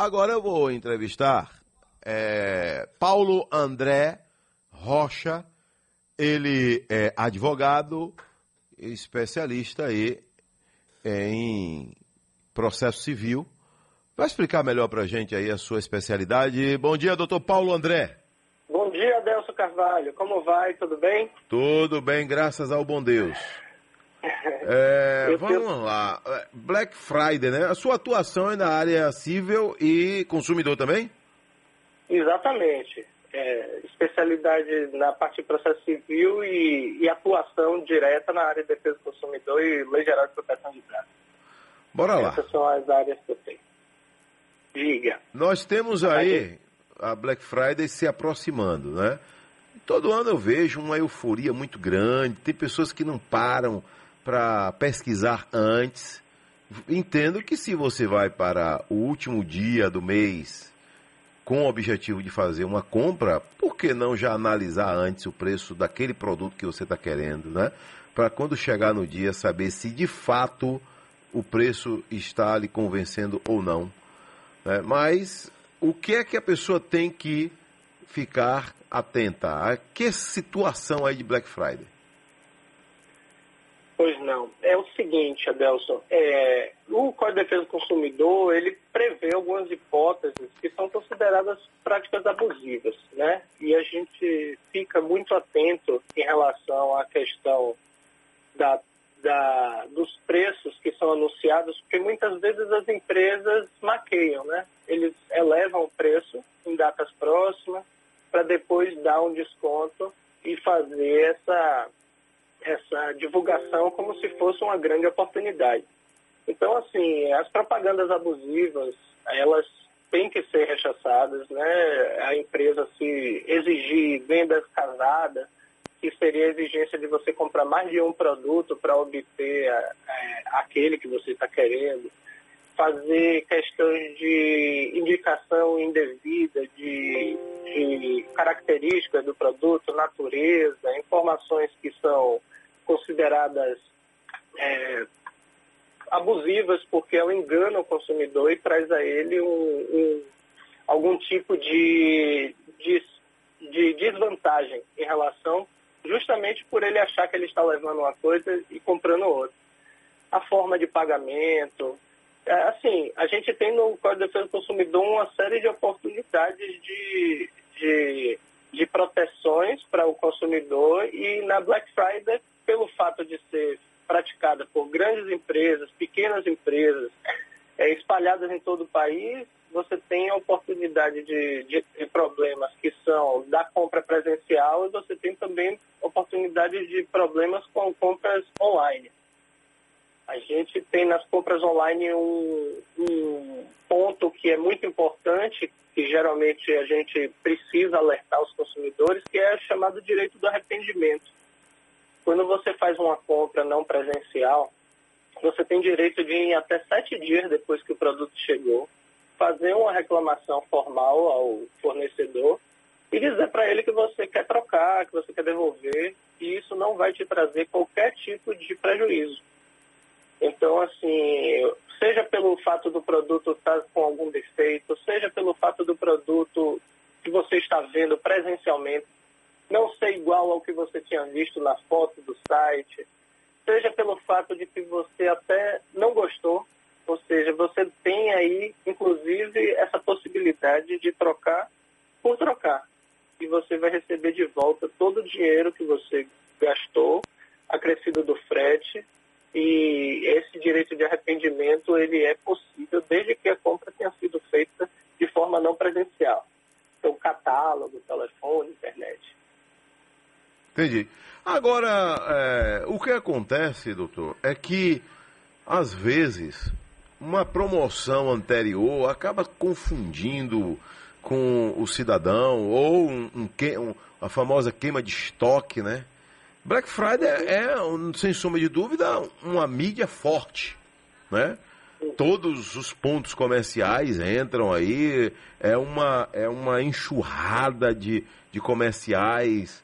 Agora eu vou entrevistar é, Paulo André Rocha. Ele é advogado, especialista aí em processo civil. Vai explicar melhor para a gente aí a sua especialidade. Bom dia, doutor Paulo André. Bom dia, Adelso Carvalho. Como vai? Tudo bem? Tudo bem, graças ao bom Deus. É, vamos lá. Black Friday, né? A sua atuação é na área civil e consumidor também? Exatamente. É, especialidade na parte de processo civil e, e, atuação direta na área de defesa do consumidor e lei geral de proteção de dados. Bora lá. Essas são as áreas que eu tenho. Diga. Nós temos aí a Black Friday se aproximando, né? Todo ano eu vejo uma euforia muito grande, tem pessoas que não param para pesquisar antes. Entendo que se você vai para o último dia do mês com o objetivo de fazer uma compra, por que não já analisar antes o preço daquele produto que você está querendo, né? Para quando chegar no dia saber se de fato o preço está lhe convencendo ou não. Né? Mas o que é que a pessoa tem que ficar atenta? A que situação aí de Black Friday? Pois não. É o seguinte, Adelson, é, o Código de Defesa do Consumidor, ele prevê algumas hipóteses que são consideradas práticas abusivas, né? E a gente fica muito atento em relação à questão da, da, dos preços que são anunciados, porque muitas vezes as empresas maqueiam, né? Eles elevam o preço em datas próximas para depois dar um desconto e fazer essa essa divulgação como se fosse uma grande oportunidade. Então, assim, as propagandas abusivas, elas têm que ser rechaçadas, né? A empresa se exigir vendas casadas, que seria a exigência de você comprar mais de um produto para obter é, aquele que você está querendo, fazer questões de indicação indevida, de, de características do produto, natureza, informações que são consideradas é, abusivas porque ela engana o consumidor e traz a ele um, um, algum tipo de, de, de desvantagem em relação, justamente por ele achar que ele está levando uma coisa e comprando outra. A forma de pagamento, é, assim, a gente tem no Código de Defesa do Consumidor uma série de oportunidades de, de, de proteções para o consumidor e na Black Friday pelo fato de ser praticada por grandes empresas, pequenas empresas, é, espalhadas em todo o país, você tem a oportunidade de, de, de, problemas que são da compra presencial e você tem também oportunidade de problemas com compras online. A gente tem nas compras online um, um ponto que é muito importante, que geralmente a gente precisa alertar os consumidores, que é chamado direito do arrependimento. Quando você faz uma compra não presencial, você tem direito de, em até sete dias depois que o produto chegou, fazer uma reclamação formal ao fornecedor e dizer para ele que você quer trocar, que você quer devolver, e isso não vai te trazer qualquer tipo de prejuízo. Então, assim, seja pelo fato do produto estar com algum defeito, seja pelo fato do produto que você está vendo presencialmente não ser igual ao que você tinha visto na foto do site, seja pelo fato de que você até não gostou, ou seja, você tem aí, inclusive, essa possibilidade de trocar por trocar. E você vai receber de volta todo o dinheiro que você gastou, acrescido do frete, e esse direito de arrependimento ele é possível desde que a compra tenha sido feita de forma não presencial. Então, catálogo, telefone, internet. Entendi. Agora, é, o que acontece, doutor, é que, às vezes, uma promoção anterior acaba confundindo com o cidadão, ou um, um, um, a famosa queima de estoque, né? Black Friday é, sem sombra de dúvida, uma mídia forte, né? Todos os pontos comerciais entram aí, é uma, é uma enxurrada de, de comerciais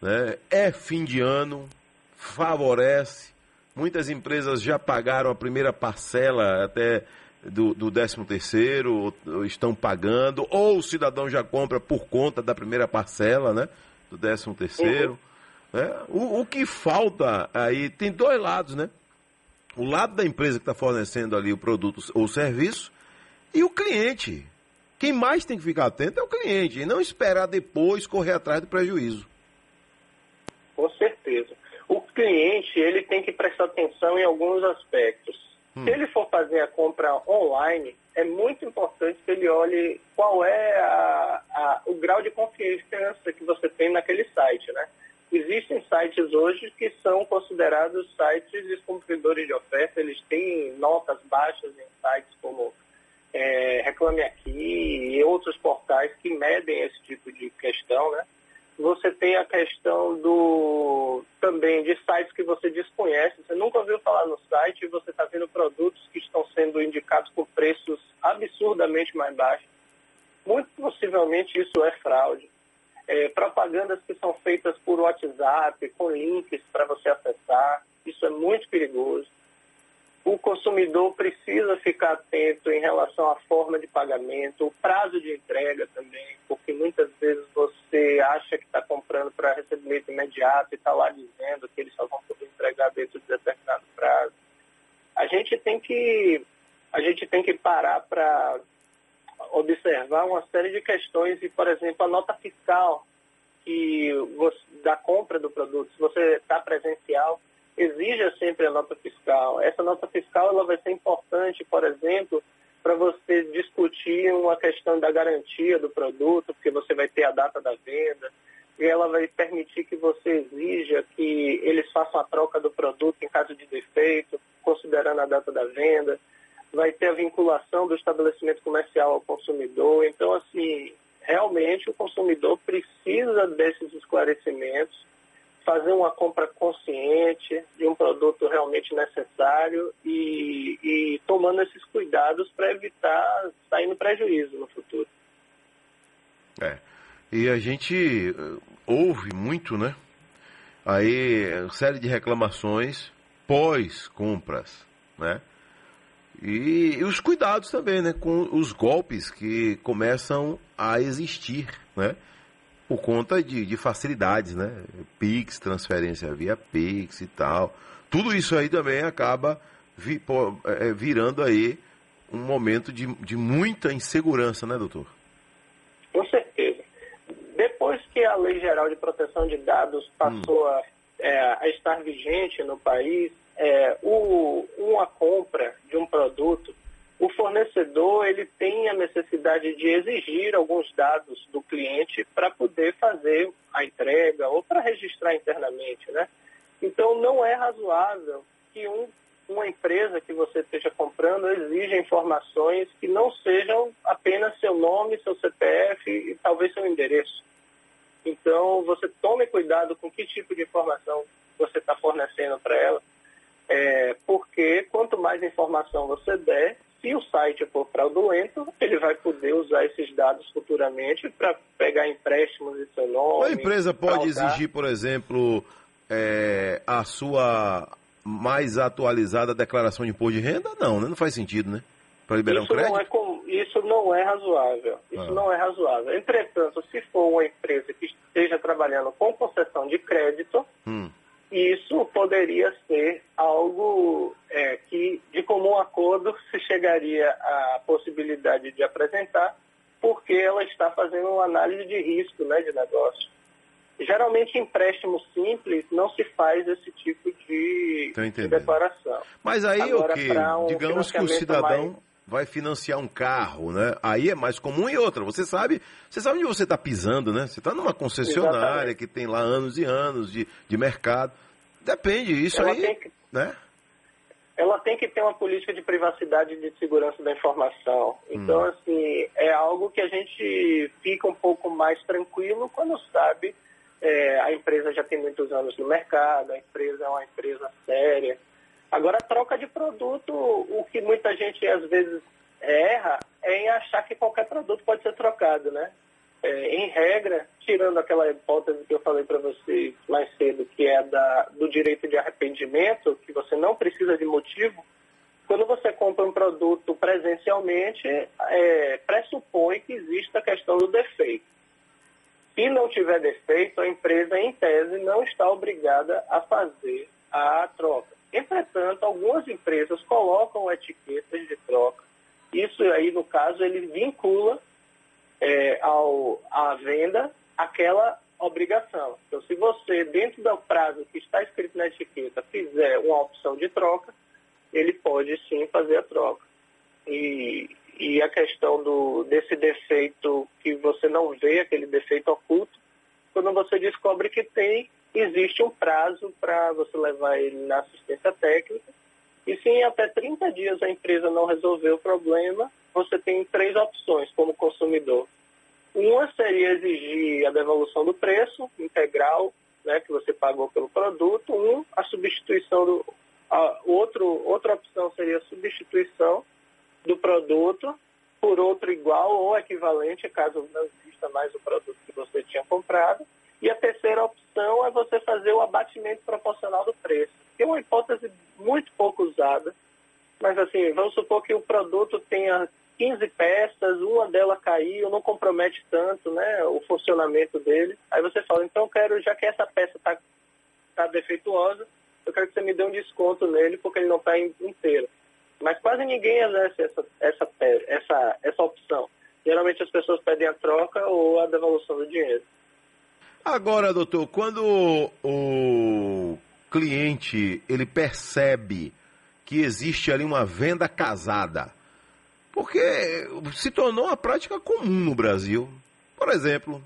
né? É fim de ano, favorece. Muitas empresas já pagaram a primeira parcela até do, do 13 terceiro, estão pagando, ou o cidadão já compra por conta da primeira parcela, né? Do 13 terceiro. Uhum. Né? O, o que falta aí, tem dois lados, né? O lado da empresa que está fornecendo ali o produto ou o serviço e o cliente. Quem mais tem que ficar atento é o cliente, e não esperar depois correr atrás do prejuízo. Certeza. O cliente, ele tem que prestar atenção em alguns aspectos. Hum. Se ele for fazer a compra online, é muito importante que ele olhe qual é a, a, o grau de confiança que você tem naquele site, né? Existem sites hoje que são considerados sites descumpridores de oferta, eles têm notas baixas em sites como é, Reclame Aqui e outros portais que medem esse tipo de questão, né? Você tem a questão do também de sites que você desconhece, você nunca ouviu falar no site e você está vendo produtos que estão sendo indicados por preços absurdamente mais baixos. Muito possivelmente isso é fraude. É, propagandas que são feitas por WhatsApp, com links para você acessar, isso é muito perigoso o consumidor precisa ficar atento em relação à forma de pagamento, o prazo de entrega também, porque muitas vezes você acha que está comprando para recebimento imediato e está lá dizendo que eles só vão poder entregar dentro de determinado prazo. A gente tem que, a gente tem que parar para observar uma série de questões e, por exemplo, a nota fiscal que você, da compra do produto, se você está presencial, exija sempre a nota fiscal. Essa nota fiscal ela vai ser importante, por exemplo, para você discutir uma questão da garantia do produto, porque você vai ter a data da venda, e ela vai permitir que você exija que eles façam a troca do produto em caso de defeito, considerando a data da venda. Vai ter a vinculação do estabelecimento comercial ao consumidor. Então, assim, realmente o consumidor precisa desses esclarecimentos fazer uma compra consciente de um produto realmente necessário e, e tomando esses cuidados para evitar sair no prejuízo no futuro. É. E a gente eh, ouve muito, né? Aí, série de reclamações pós-compras, né? E, e, os cuidados também, né? Com os golpes que começam a existir, né? Por conta de, de facilidades, né? Pix, transferência via Pix e tal. Tudo isso aí também acaba vi, pô, é, virando aí um momento de, de muita insegurança, né, doutor? Com certeza. Depois que a Lei Geral de Proteção de Dados passou hum. a, é, a, estar vigente no país, é, o, uma compra de um produto o fornecedor ele tem a necessidade de exigir alguns dados do cliente para poder fazer a entrega ou para registrar internamente, né? Então não é razoável que um, uma empresa que você esteja comprando exija informações que não sejam apenas seu nome, seu CPF e talvez seu endereço. Então você tome cuidado com que tipo de informação você está fornecendo para ela, é, porque quanto mais informação você der, se o site for fraudulento, ele vai poder usar esses dados futuramente para pegar empréstimos em seu nome. A empresa pode fraudar. exigir, por exemplo, é, a sua mais atualizada declaração de imposto de renda? Não, né? não faz sentido, né? Para liberar isso um crédito? Não é com, isso não é razoável. Isso ah. não é razoável. Entretanto, se for uma empresa que esteja trabalhando com concessão de crédito, hum isso poderia ser algo é, que, de comum acordo, se chegaria à possibilidade de apresentar, porque ela está fazendo uma análise de risco né, de negócio. Geralmente, empréstimo simples não se faz esse tipo de, de declaração. Mas aí, Agora, o que? Um Digamos que o cidadão mais... vai financiar um carro, né? Aí é mais comum e outra. Você sabe, você sabe onde você está pisando, né? Você está numa concessionária Exatamente. que tem lá anos e anos de, de mercado. Depende, isso ela aí, que, né? Ela tem que ter uma política de privacidade e de segurança da informação. Então, hum. assim, é algo que a gente fica um pouco mais tranquilo quando sabe é, a empresa já tem muitos anos no mercado, a empresa é uma empresa séria. Agora, a troca de produto, o que muita gente às vezes erra é em achar que qualquer produto pode ser trocado, né? é, em regra, tirando aquela hipótese que eu falei para você mais cedo, que é da, do direito de arrependimento, que você não precisa de motivo quando você compra um produto presencialmente, é, pressupõe que exista a questão do defeito. Se não tiver defeito, a empresa, em tese, não está obrigada a fazer a troca. Entretanto, algumas empresas colocam etiquetas de troca. Isso aí, no caso, ele vincula é, ao, à venda aquela obrigação. Então, se você, dentro do prazo que está escrito na etiqueta, fizer uma opção de troca, ele pode sim fazer a troca. E, e a questão do, desse defeito que você não vê, aquele defeito oculto, quando você descobre que tem, existe um prazo para você levar ele na assistência técnica. E se em até 30 dias a empresa não resolver o problema, você tem três opções como consumidor. Uma seria exigir a devolução do preço integral né, que você pagou pelo produto. Um, a substituição do. A, outro, outra opção seria a substituição do produto por outro igual ou equivalente, caso não exista mais o produto que você tinha comprado. E a terceira opção é você fazer o abatimento proporcional do preço, que é uma hipótese muito pouco usada. Mas assim, vamos supor que o produto tenha 15 peças, uma delas caiu, não compromete tanto né, o funcionamento dele. Aí você fala, então eu quero, já que essa peça está tá defeituosa, eu quero que você me dê um desconto nele porque ele não está inteiro. Mas quase ninguém exerce essa, essa, essa, essa opção. Geralmente as pessoas pedem a troca ou a devolução do dinheiro. Agora, doutor, quando o cliente ele percebe que existe ali uma venda casada, porque se tornou uma prática comum no Brasil. Por exemplo,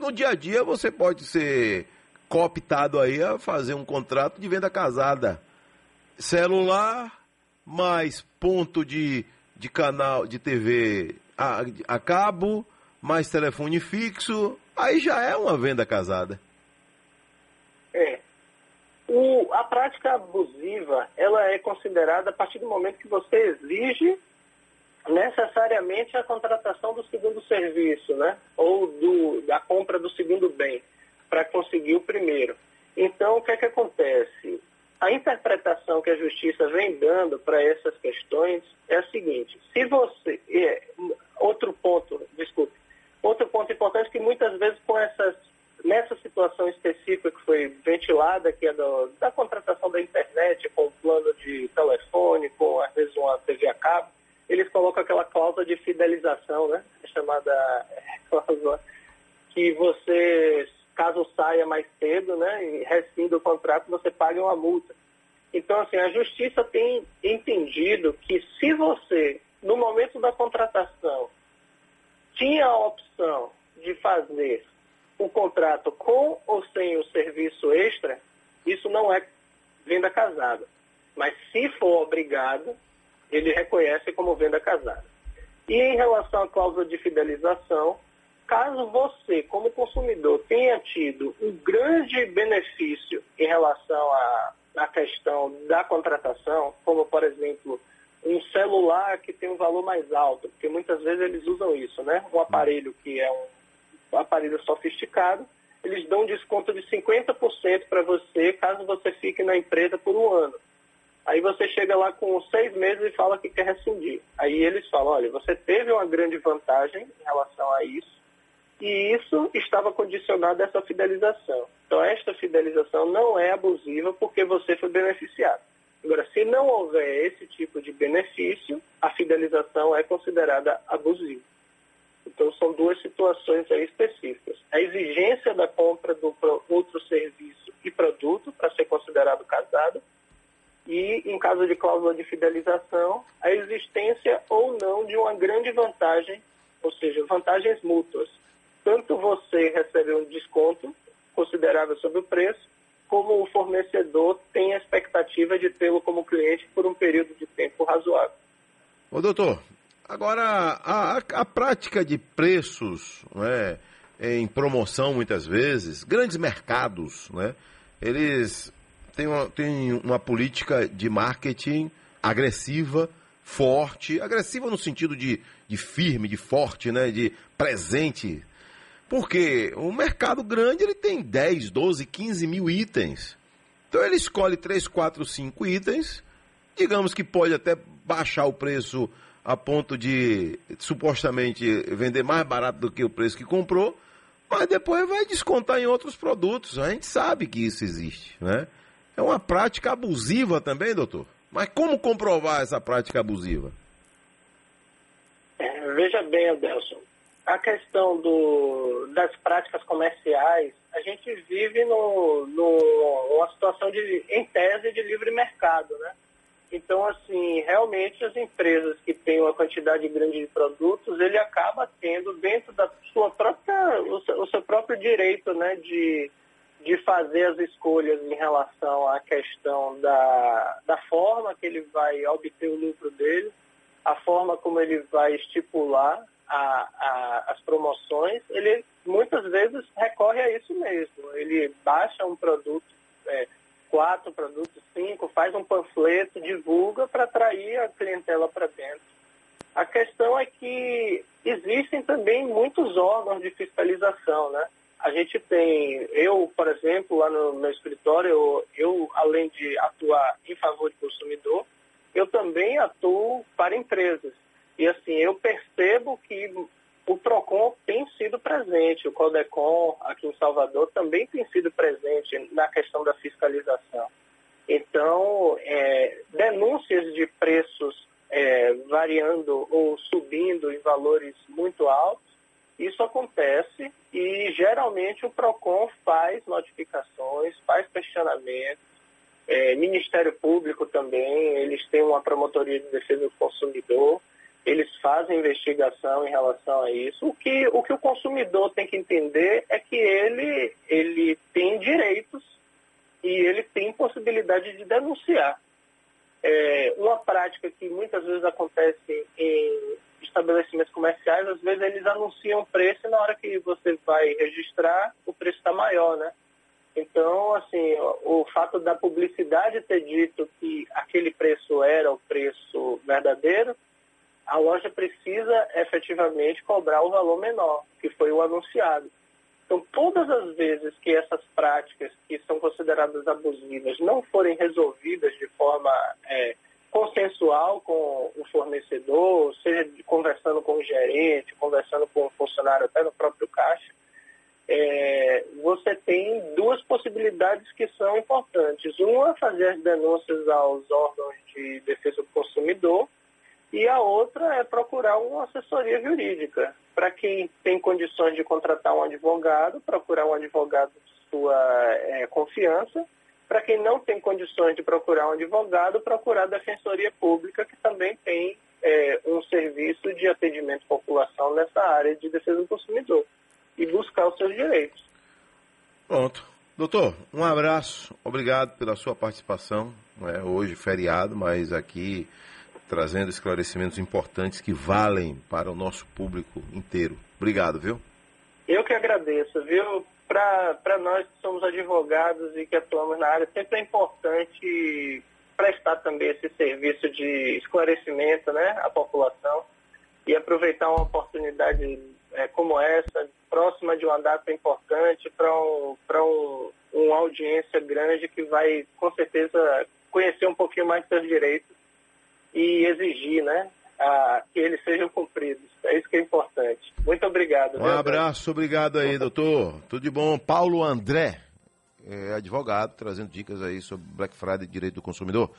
no dia a dia você pode ser cooptado aí a fazer um contrato de venda casada. Celular mais ponto de, de canal de TV a, a cabo, mais telefone fixo, aí já é uma venda casada. É. O, a prática abusiva, ela é considerada a partir do momento que você exige necessariamente a contratação do segundo serviço, né? Ou do, da compra do segundo bem, para conseguir o primeiro. Então, o que é que acontece? A interpretação que a justiça vem dando para essas questões é a seguinte: se você. É, outro ponto, desculpe. Outro ponto importante é que muitas vezes com essas, nessa situação específica que foi ventilada, que é do, da contratação da internet, com o plano de telefone, com às vezes uma TV a cabo, eles colocam aquela cláusula de fidelização, né? É chamada cláusula que você, caso saia mais cedo, né, e rescinda o contrato, você paga uma multa. Então, assim, a justiça tem entendido que se você, no momento da contratação, a opção de fazer o contrato com ou sem o serviço extra, isso não é venda casada. Mas se for obrigado, ele reconhece como venda casada. E em relação à cláusula de fidelização, caso você, como consumidor, tenha tido um grande benefício em relação à, à questão da contratação, como, por exemplo, um celular que tem um valor mais alto, porque muitas vezes eles usam isso, né? Um aparelho que é um, um aparelho sofisticado, eles dão desconto de 50% para você caso você fique na empresa por um ano. Aí você chega lá com seis meses e fala que quer rescindir. Aí eles falam, olha, você teve uma grande vantagem em relação a isso, e isso estava condicionado a essa fidelização. Então esta fidelização não é abusiva porque você foi beneficiado. Agora, se não houver esse tipo de benefício, a fidelização é considerada abusiva. Então são duas situações aí específicas. A exigência da compra do outro serviço e produto para ser considerado casado e, em caso de cláusula de fidelização, a existência ou não de uma grande vantagem, ou seja, vantagens mútuas. Tanto você recebe um desconto considerável sobre o preço, como o fornecedor tem a expectativa de tê-lo como cliente por um período de tempo razoável. Ô doutor, agora a, a, prática de preços né, em promoção muitas vezes, grandes mercados, né, eles tem uma, tem uma política de marketing agressiva, forte, agressiva no sentido de, de firme, de forte, né, de presente. Porque o mercado grande ele tem 10, 12, 15 mil itens. Então ele escolhe 3, 4, 5 itens digamos que pode até baixar o preço a ponto de supostamente vender mais barato do que o preço que comprou, mas depois vai descontar em outros produtos. A gente sabe que isso existe, né? É uma prática abusiva também, doutor. Mas como comprovar essa prática abusiva? É, veja bem, Adelson, a questão do, das práticas comerciais, a gente vive no, numa situação de, em tese de livre mercado, né? Então, assim, realmente as empresas que têm uma quantidade grande de produtos, ele acaba tendo dentro da sua própria, o seu próprio direito, né, de, de fazer as escolhas em relação à questão da, da forma que ele vai obter o lucro dele, a forma como ele vai estipular a, a, as promoções, ele muitas vezes recorre a isso mesmo. Ele baixa um produto é, quatro produtos, cinco, faz um panfleto, divulga para atrair a clientela para dentro. A questão é que existem também muitos órgãos de fiscalização, né? A gente tem, eu, por exemplo, lá no meu escritório, eu, eu além de atuar em favor do consumidor, eu também atuo para empresas. E assim, eu percebo que o PROCON tem sido presente, o CODECON aqui em Salvador também tem sido presente na questão da fiscalização. Então, é, denúncias de preços é, variando ou subindo em valores muito altos, isso acontece e geralmente o PROCON faz notificações, faz questionamentos, é, Ministério Público também, eles têm uma promotoria de defesa do consumidor, eles fazem investigação em relação a isso. O que o, que o consumidor tem que entender é que ele, ele tem direitos e ele tem possibilidade de denunciar. É, uma prática que muitas vezes acontece em estabelecimentos comerciais, às vezes eles anunciam preço e na hora que você vai registrar, o preço está maior, né? Então, assim, o fato da publicidade ter dito que aquele preço era o preço verdadeiro, a loja precisa efetivamente cobrar o valor menor, que foi o anunciado. Então, todas as vezes que essas práticas que são consideradas abusivas não forem resolvidas de forma é, consensual com o fornecedor, seja conversando com o gerente, conversando com o funcionário até no próprio caixa, é, você tem duas possibilidades que são importantes. Uma, fazer as denúncias aos órgãos de defesa do consumidor, e a outra é procurar uma assessoria jurídica. Para quem tem condições de contratar um advogado, procurar um advogado de sua é, confiança. Para quem não tem condições de procurar um advogado, procurar a Defensoria Pública, que também tem é, um serviço de atendimento à população nessa área de defesa do consumidor e buscar os seus direitos. Pronto. Doutor, um abraço, obrigado pela sua participação. É hoje feriado, mas aqui trazendo esclarecimentos importantes que valem para o nosso público inteiro. Obrigado, viu? Eu que agradeço, viu? Para nós que somos advogados e que atuamos na área, sempre é importante prestar também esse serviço de esclarecimento né, à população e aproveitar uma oportunidade é, como essa, próxima de uma data importante, para um, um, uma audiência grande que vai, com certeza, conhecer um pouquinho mais seus direitos e exigir né, a, que eles sejam cumpridos. É isso que é importante. Muito obrigado. Um abraço, obrigado aí, doutor. Tudo de bom. Paulo André, é advogado, trazendo dicas aí sobre Black Friday e direito do consumidor.